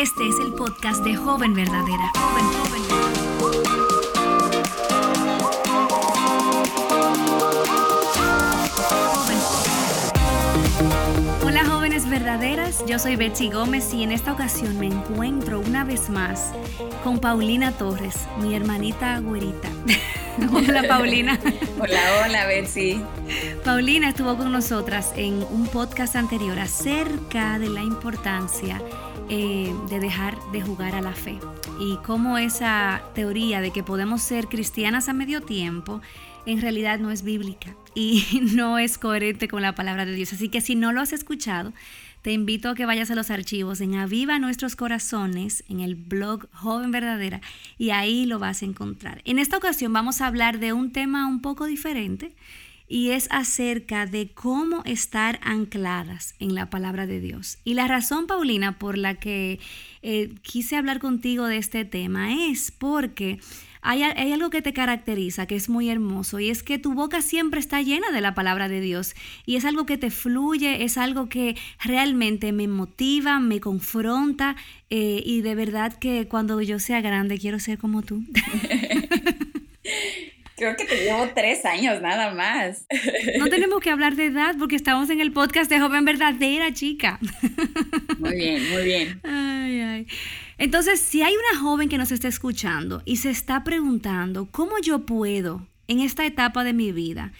Este es el podcast de Joven Verdadera. Joven, joven. Hola jóvenes verdaderas, yo soy Betsy Gómez y en esta ocasión me encuentro una vez más con Paulina Torres, mi hermanita güerita. hola Paulina. Hola, hola Betsy. Paulina estuvo con nosotras en un podcast anterior acerca de la importancia eh, de dejar de jugar a la fe y cómo esa teoría de que podemos ser cristianas a medio tiempo en realidad no es bíblica y no es coherente con la palabra de Dios. Así que si no lo has escuchado, te invito a que vayas a los archivos en Aviva Nuestros Corazones, en el blog Joven Verdadera, y ahí lo vas a encontrar. En esta ocasión vamos a hablar de un tema un poco diferente y es acerca de cómo estar ancladas en la palabra de Dios. Y la razón, Paulina, por la que eh, quise hablar contigo de este tema es porque hay, algo que te caracteriza, que es muy hermoso, y es que tu boca siempre está llena de la palabra de Dios. Y es algo que te fluye, es algo que realmente me motiva, me confronta, eh, y de verdad que cuando yo sea grande quiero ser como tú. Creo que te llevo tres años nada más. No tenemos que hablar de edad porque estamos en el podcast de Joven Verdadera, chica. Muy bien, muy bien. Ay, ay. Entonces, si hay una joven que nos está escuchando y se está preguntando, ¿cómo yo puedo en esta etapa de mi vida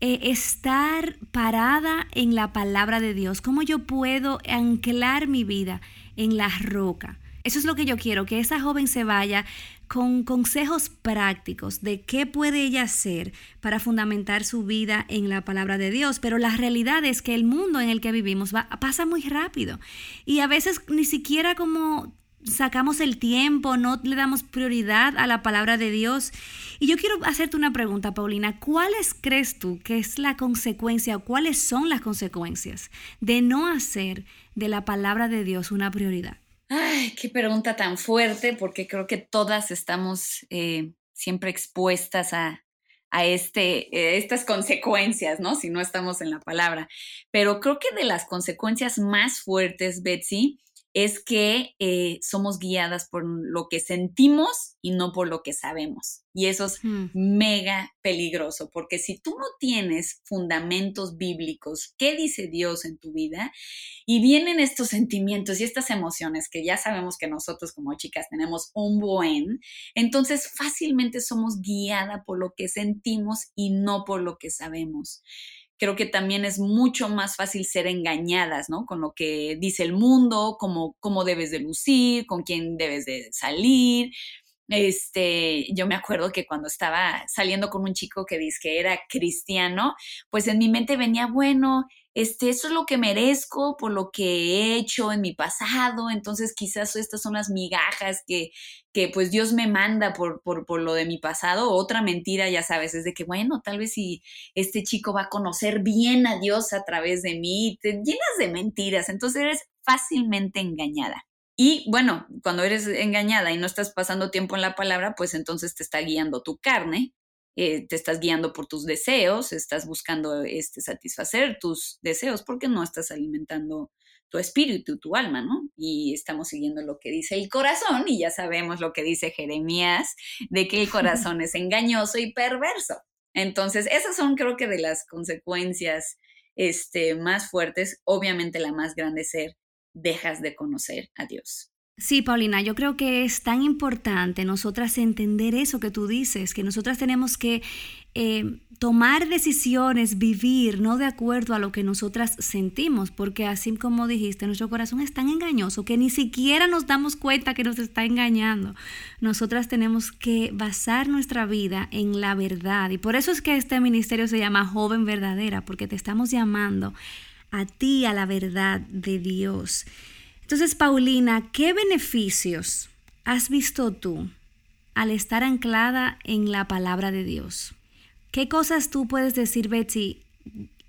eh, estar parada en la palabra de Dios? ¿Cómo yo puedo anclar mi vida en la roca? Eso es lo que yo quiero, que esa joven se vaya con consejos prácticos de qué puede ella hacer para fundamentar su vida en la palabra de Dios. Pero la realidad es que el mundo en el que vivimos va, pasa muy rápido y a veces ni siquiera como sacamos el tiempo, no le damos prioridad a la palabra de Dios. Y yo quiero hacerte una pregunta, Paulina. ¿Cuáles crees tú que es la consecuencia o cuáles son las consecuencias de no hacer de la palabra de Dios una prioridad? Ay, qué pregunta tan fuerte, porque creo que todas estamos eh, siempre expuestas a, a este, eh, estas consecuencias, ¿no? Si no estamos en la palabra. Pero creo que de las consecuencias más fuertes, Betsy, es que eh, somos guiadas por lo que sentimos y no por lo que sabemos. Y eso es hmm. mega peligroso, porque si tú no tienes fundamentos bíblicos, ¿qué dice Dios en tu vida? Y vienen estos sentimientos y estas emociones que ya sabemos que nosotros como chicas tenemos un buen, entonces fácilmente somos guiadas por lo que sentimos y no por lo que sabemos creo que también es mucho más fácil ser engañadas, ¿no? Con lo que dice el mundo, cómo, cómo debes de lucir, con quién debes de salir. Este, yo me acuerdo que cuando estaba saliendo con un chico que dice que era cristiano, pues en mi mente venía, bueno, este, eso es lo que merezco por lo que he hecho en mi pasado, entonces quizás estas son las migajas que, que pues Dios me manda por, por, por, lo de mi pasado. Otra mentira, ya sabes, es de que, bueno, tal vez si este chico va a conocer bien a Dios a través de mí, te llenas de mentiras, entonces eres fácilmente engañada. Y bueno, cuando eres engañada y no estás pasando tiempo en la palabra, pues entonces te está guiando tu carne eh, te estás guiando por tus deseos, estás buscando este, satisfacer tus deseos porque no estás alimentando tu espíritu, tu alma, ¿no? Y estamos siguiendo lo que dice el corazón y ya sabemos lo que dice Jeremías, de que el corazón es engañoso y perverso. Entonces, esas son creo que de las consecuencias este, más fuertes. Obviamente la más grande es ser, dejas de conocer a Dios. Sí, Paulina, yo creo que es tan importante nosotras entender eso que tú dices, que nosotras tenemos que eh, tomar decisiones, vivir, no de acuerdo a lo que nosotras sentimos, porque así como dijiste, nuestro corazón es tan engañoso que ni siquiera nos damos cuenta que nos está engañando. Nosotras tenemos que basar nuestra vida en la verdad y por eso es que este ministerio se llama Joven Verdadera, porque te estamos llamando a ti, a la verdad de Dios. Entonces, Paulina, ¿qué beneficios has visto tú al estar anclada en la palabra de Dios? ¿Qué cosas tú puedes decir, Betsy,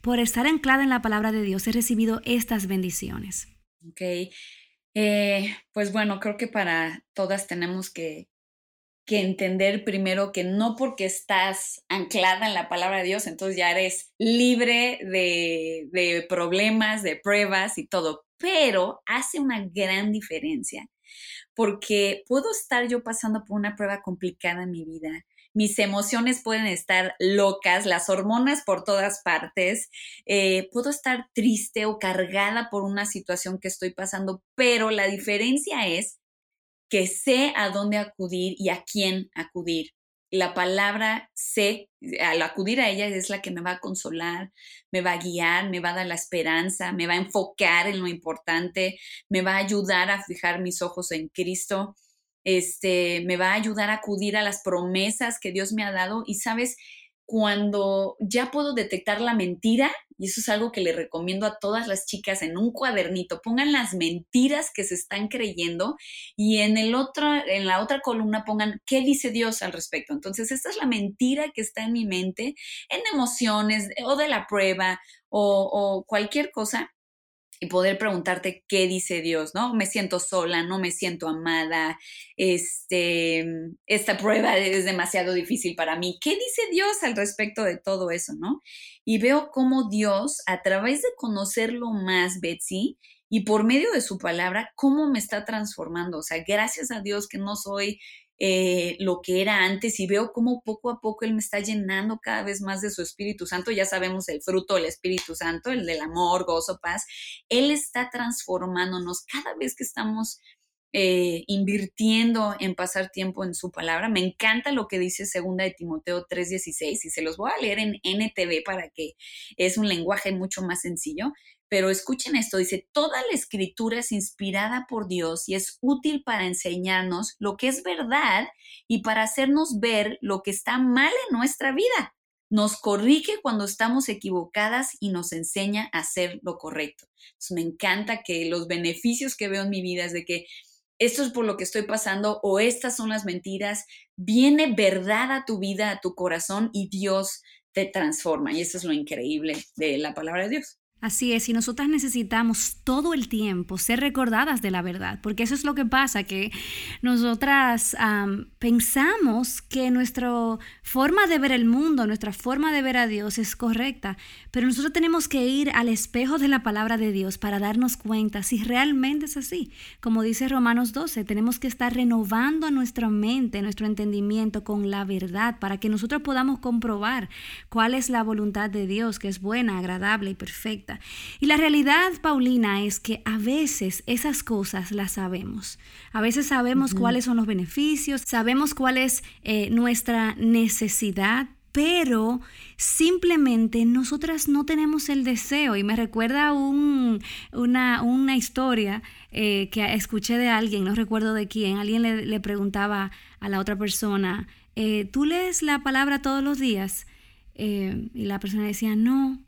por estar anclada en la palabra de Dios he recibido estas bendiciones? Ok, eh, pues bueno, creo que para todas tenemos que, que entender primero que no porque estás anclada en la palabra de Dios, entonces ya eres libre de, problemas, de pruebas y todo, pero hace una gran diferencia porque puedo estar yo pasando por una prueba complicada en mi vida. Mis emociones pueden estar locas, las hormonas por todas partes. Eh, puedo estar triste o cargada por una situación que estoy pasando, pero la diferencia es que sé a dónde acudir y a quién acudir la palabra sé, al acudir a ella es la que me va a consolar, me va a guiar, me va a dar la esperanza, me va a enfocar en lo importante, me va a ayudar a fijar mis ojos en Cristo, este, me va a ayudar a acudir a las promesas que Dios me ha dado. Y sabes, cuando ya puedo detectar la mentira, y eso es algo que le recomiendo a todas las chicas en un cuadernito, pongan las mentiras que se están creyendo y en, el otro, en la otra columna pongan qué dice Dios al respecto. Entonces, esta es la mentira que está en mi mente, en emociones o de la prueba o cualquier cosa y poder preguntarte qué dice Dios, ¿no? Me siento sola, no me siento amada, este, esta prueba es demasiado difícil para mí. ¿Qué dice Dios al respecto de todo eso, no? Y veo cómo Dios, a través de conocerlo más, Betsy, y por medio de su palabra, cómo me está transformando. O sea, gracias a Dios que no soy eh, lo que era antes y veo cómo poco a poco Él me está llenando cada vez más de su Espíritu Santo. Ya sabemos el fruto del Espíritu Santo, el del amor, gozo, paz. Él está transformándonos cada vez que estamos eh, invirtiendo en pasar tiempo en su palabra. Me encanta lo que dice segunda de Timoteo 3:16 y se los voy a leer en NTV para que es un lenguaje mucho más sencillo. Pero escuchen esto, dice, toda la escritura es inspirada por Dios y es útil para enseñarnos lo que es verdad y para hacernos ver lo que está mal en nuestra vida. Nos corrige cuando estamos equivocadas y nos enseña a hacer lo correcto. me encanta que los beneficios que veo en mi vida es de que esto es por lo que estoy pasando o estas son las mentiras. Viene verdad a tu vida, a tu corazón y Dios te transforma. Y eso es lo increíble de la palabra de Dios. Así es, y nosotras necesitamos todo el tiempo ser recordadas de la verdad, porque eso es lo que pasa, que nosotras pensamos que nuestra forma de ver el mundo, nuestra forma de ver a Dios es correcta, pero nosotros tenemos que ir al espejo de la palabra de Dios para darnos cuenta si realmente es así. Como dice Romanos 12, tenemos que estar renovando nuestra mente, nuestro entendimiento con la verdad, para que nosotros podamos comprobar cuál es la voluntad de Dios, que es buena, agradable y perfecta. Y la realidad, Paulina, es que a veces esas cosas las sabemos. A veces sabemos cuáles son los beneficios, sabemos cuál es eh, nuestra necesidad, pero simplemente nosotras no tenemos el deseo. Y me recuerda una, historia eh, que escuché de alguien, no recuerdo de quién, alguien le, preguntaba a la otra persona, eh, ¿tú lees la palabra todos los días? y la persona decía, no.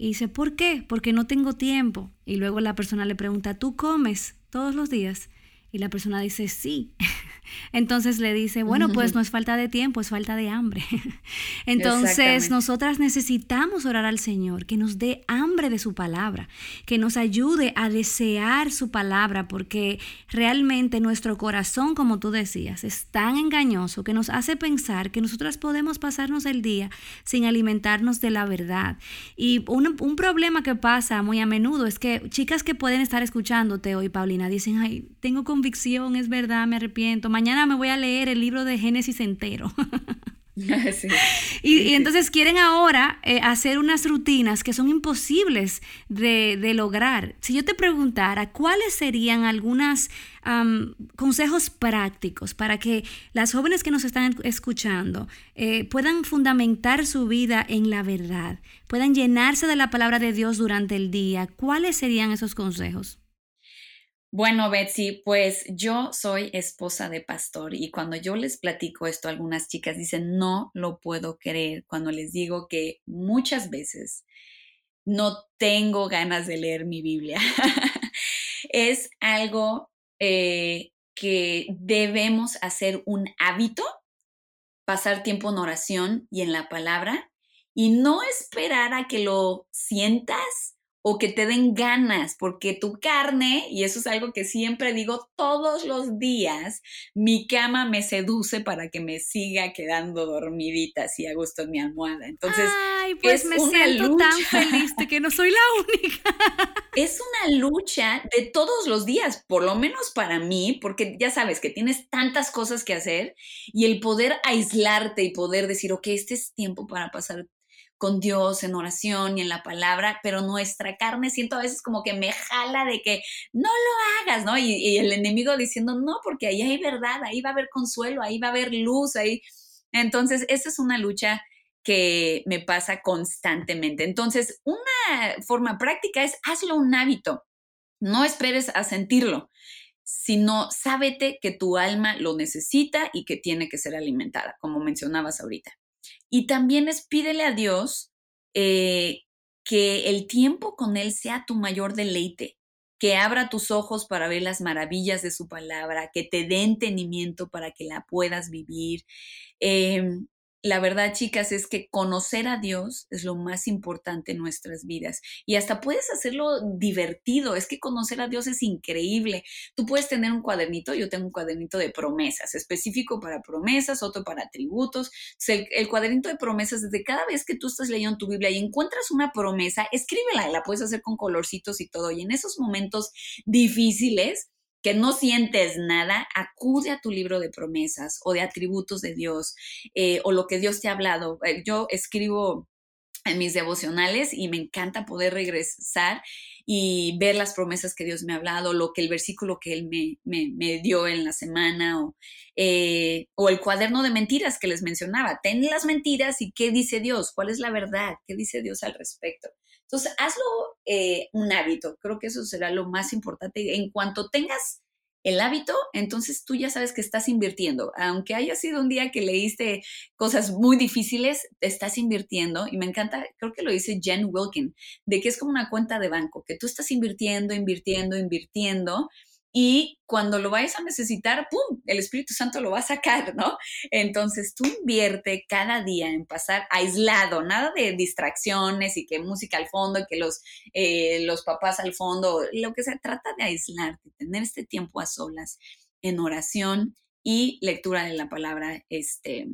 Y dice, ¿por qué? Porque no tengo tiempo. Y luego la persona le pregunta, ¿tú comes todos los días? Y la persona dice, sí. Entonces le dice, bueno, pues no es falta de tiempo, es falta de hambre. Entonces nosotras necesitamos orar al Señor, que nos dé hambre de su palabra, que nos ayude a desear su palabra, porque realmente nuestro corazón, como tú decías, es tan engañoso que nos hace pensar que nosotras podemos pasarnos el día sin alimentarnos de la verdad. Y un, un problema que pasa muy a menudo es que chicas que pueden estar escuchándote hoy, Paulina, dicen, ay, tengo convicción, es verdad, me arrepiento mañana me voy a leer el libro de Génesis entero. y, entonces quieren ahora eh, hacer unas rutinas que son imposibles de, lograr. Si yo te preguntara, ¿cuáles serían algunos consejos prácticos para que las jóvenes que nos están escuchando eh, puedan fundamentar su vida en la verdad, puedan llenarse de la palabra de Dios durante el día? ¿Cuáles serían esos consejos? Bueno, Betsy, pues yo soy esposa de pastor y cuando yo les platico esto, algunas chicas dicen, no lo puedo creer cuando les digo que muchas veces no tengo ganas de leer mi Biblia. es algo eh, que debemos hacer un hábito, pasar tiempo en oración y en la palabra y no esperar a que lo sientas o que te den ganas, porque tu carne, y eso es algo que siempre digo todos los días, mi cama me seduce para que me siga quedando dormidita así a gusto en mi almohada. Entonces, Ay, pues me siento tan feliz de que no soy la única. Es una lucha de todos los días, por lo menos para mí, porque ya sabes que tienes tantas cosas que hacer y el poder aislarte y poder decir, ok, este es tiempo para pasar con Dios en oración y en la palabra, pero nuestra carne siento a veces como que me jala de que no lo hagas, ¿no? Y, el enemigo diciendo, no, porque ahí hay verdad, ahí va a haber consuelo, ahí va a haber luz, ahí. Entonces, esa es una lucha que me pasa constantemente. Entonces, una forma práctica es hazlo un hábito. No esperes a sentirlo, sino sábete que tu alma lo necesita y que tiene que ser alimentada, como mencionabas ahorita. Y también es pídele a Dios eh, que el tiempo con Él sea tu mayor deleite, que abra tus ojos para ver las maravillas de su palabra, que te dé entendimiento para que la puedas vivir. Em, la verdad, chicas, es que conocer a Dios es lo más importante en nuestras vidas y hasta puedes hacerlo divertido. Es que conocer a Dios es increíble. Tú puedes tener un cuadernito, yo tengo un cuadernito de promesas, específico para promesas, otro para atributos. el, cuadernito de promesas, desde cada vez que tú estás leyendo tu Biblia y encuentras una promesa, escríbela, la puedes hacer con colorcitos y todo. Y en esos momentos difíciles, que no sientes nada, acude a tu libro de promesas o de atributos de Dios eh, o lo que Dios te ha hablado. Eh, yo escribo en mis devocionales y me encanta poder regresar y ver las promesas que Dios me ha hablado, lo que el versículo que Él me, me, dio en la semana o, eh, o, el cuaderno de mentiras que les mencionaba. Ten las mentiras y qué dice Dios, cuál es la verdad, qué dice Dios al respecto. Entonces, hazlo eh, un hábito. Creo que eso será lo más importante. En cuanto tengas el hábito, entonces tú ya sabes que estás invirtiendo. Aunque haya sido un día que leíste cosas muy difíciles, estás invirtiendo. Y me encanta, creo que lo dice Jen Wilkin, de que es como una cuenta de banco, que tú estás invirtiendo, invirtiendo, invirtiendo y cuando lo vayas a necesitar, ¡pum!, el Espíritu Santo lo va a sacar, ¿no? Entonces tú invierte cada día en pasar aislado, nada de distracciones y que música al fondo que los, eh, los papás al fondo, lo que se trata de aislarte, tener este tiempo a solas en oración y lectura de la palabra este,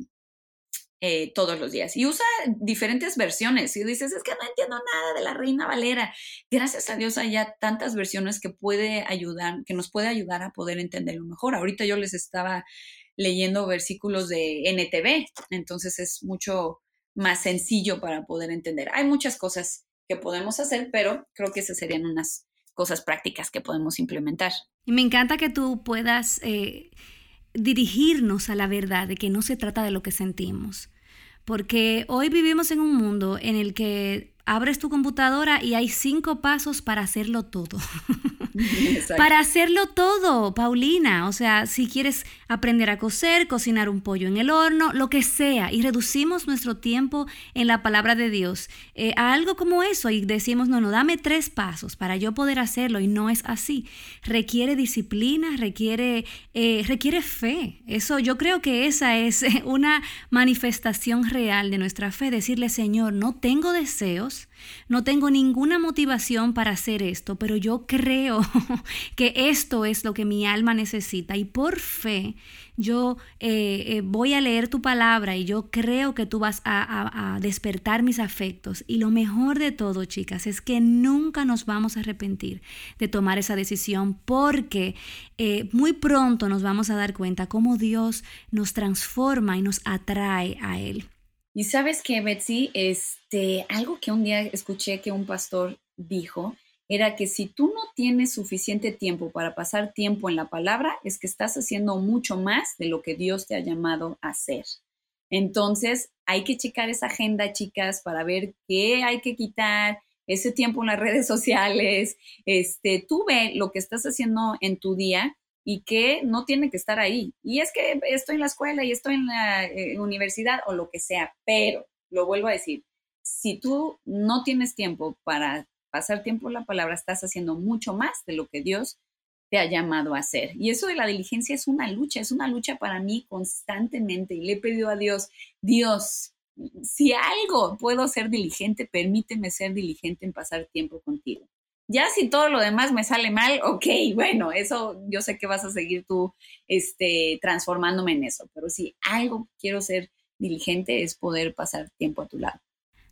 eh, todos los días. Y usa diferentes versiones. Y dices, es que no entiendo nada de la Reina Valera. Gracias a Dios hay ya tantas versiones que puede ayudar, que nos puede ayudar a poder entenderlo mejor. Ahorita yo les estaba leyendo versículos de NTV, entonces es mucho más sencillo para poder entender. Hay muchas cosas que podemos hacer, pero creo que esas serían unas cosas prácticas que podemos implementar. Y me encanta que tú puedas... Eh, dirigirnos a la verdad de que no se trata de lo que sentimos. Porque hoy vivimos en un mundo en el que abres tu computadora y hay cinco pasos para hacerlo todo. para hacerlo todo, Paulina. O sea, si quieres aprender a coser, cocinar un pollo en el horno, lo que sea, y reducimos nuestro tiempo en la palabra de Dios eh, a algo como eso y decimos, no, no, dame tres pasos para yo poder hacerlo y no es así. Requiere disciplina, requiere, eh, requiere fe. Eso yo creo que esa es una manifestación real de nuestra fe, decirle, Señor, no tengo deseos, no tengo ninguna motivación para hacer esto, pero yo creo que esto es lo que mi alma necesita y por fe yo eh, eh, voy a leer tu palabra y yo creo que tú vas a, despertar mis afectos. Y lo mejor de todo, chicas, es que nunca nos vamos a arrepentir de tomar esa decisión porque eh, muy pronto nos vamos a dar cuenta cómo Dios nos transforma y nos atrae a Él. Y sabes que, Betsy, este, algo que un día escuché que un pastor dijo era que si tú no tienes suficiente tiempo para pasar tiempo en la palabra, es que estás haciendo mucho más de lo que Dios te ha llamado a hacer. Entonces, hay que checar esa agenda, chicas, para ver qué hay que quitar, ese tiempo en las redes sociales. Este, tú ve lo que estás haciendo en tu día y que no tiene que estar ahí. Y es que estoy en la escuela y estoy en la eh, universidad o lo que sea, pero lo vuelvo a decir, si tú no tienes tiempo para pasar tiempo en la palabra, estás haciendo mucho más de lo que Dios te ha llamado a hacer. Y eso de la diligencia es una lucha, es una lucha para mí constantemente. Y le he pedido a Dios, Dios, si algo puedo ser diligente, permíteme ser diligente en pasar tiempo contigo. Ya si todo lo demás me sale mal, ok, bueno, eso yo sé que vas a seguir tú este, transformándome en eso, pero si algo quiero ser diligente es poder pasar tiempo a tu lado.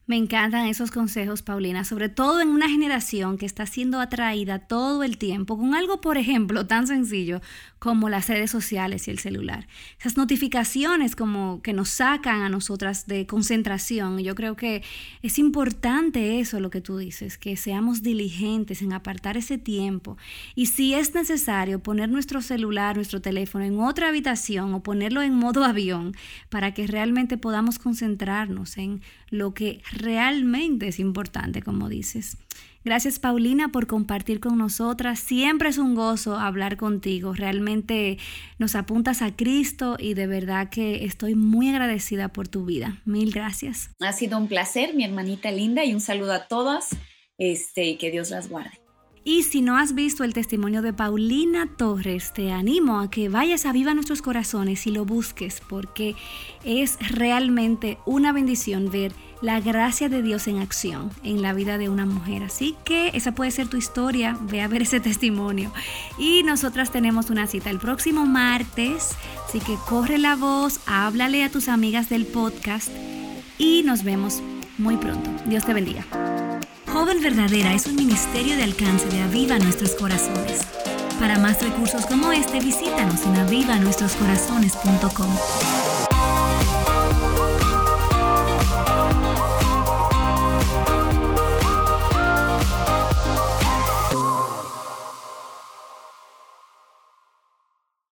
Me encantan esos consejos, Paulina, sobre todo en una generación que está siendo atraída todo el tiempo con algo, por ejemplo, tan sencillo como las redes sociales y el celular. Esas notificaciones como que nos sacan a nosotras de concentración. Yo creo que es importante eso, lo que tú dices, que seamos diligentes en apartar ese tiempo. Y si es necesario poner nuestro celular, nuestro teléfono en otra habitación o ponerlo en modo avión para que realmente podamos concentrarnos en lo que realmente es importante, como dices. Gracias Paulina por compartir con nosotras. Siempre es un gozo hablar contigo. Realmente nos apuntas a Cristo y de verdad que estoy muy agradecida por tu vida. Mil gracias. Ha sido un placer, mi hermanita linda, y un saludo a todas. Este, que Dios las guarde. Y si no has visto el testimonio de Paulina Torres, te animo a que vayas a Viva Nuestros Corazones y lo busques, porque es realmente una bendición ver la gracia de Dios en acción en la vida de una mujer. Así que esa puede ser tu historia, ve a ver ese testimonio. Y nosotras tenemos una cita el próximo martes, así que corre la voz, háblale a tus amigas del podcast y nos vemos muy pronto. Dios te bendiga. Joven Verdadera es un ministerio de alcance de Aviva Nuestros Corazones. Para más recursos como este, visítanos en avivanuestroscorazones.com.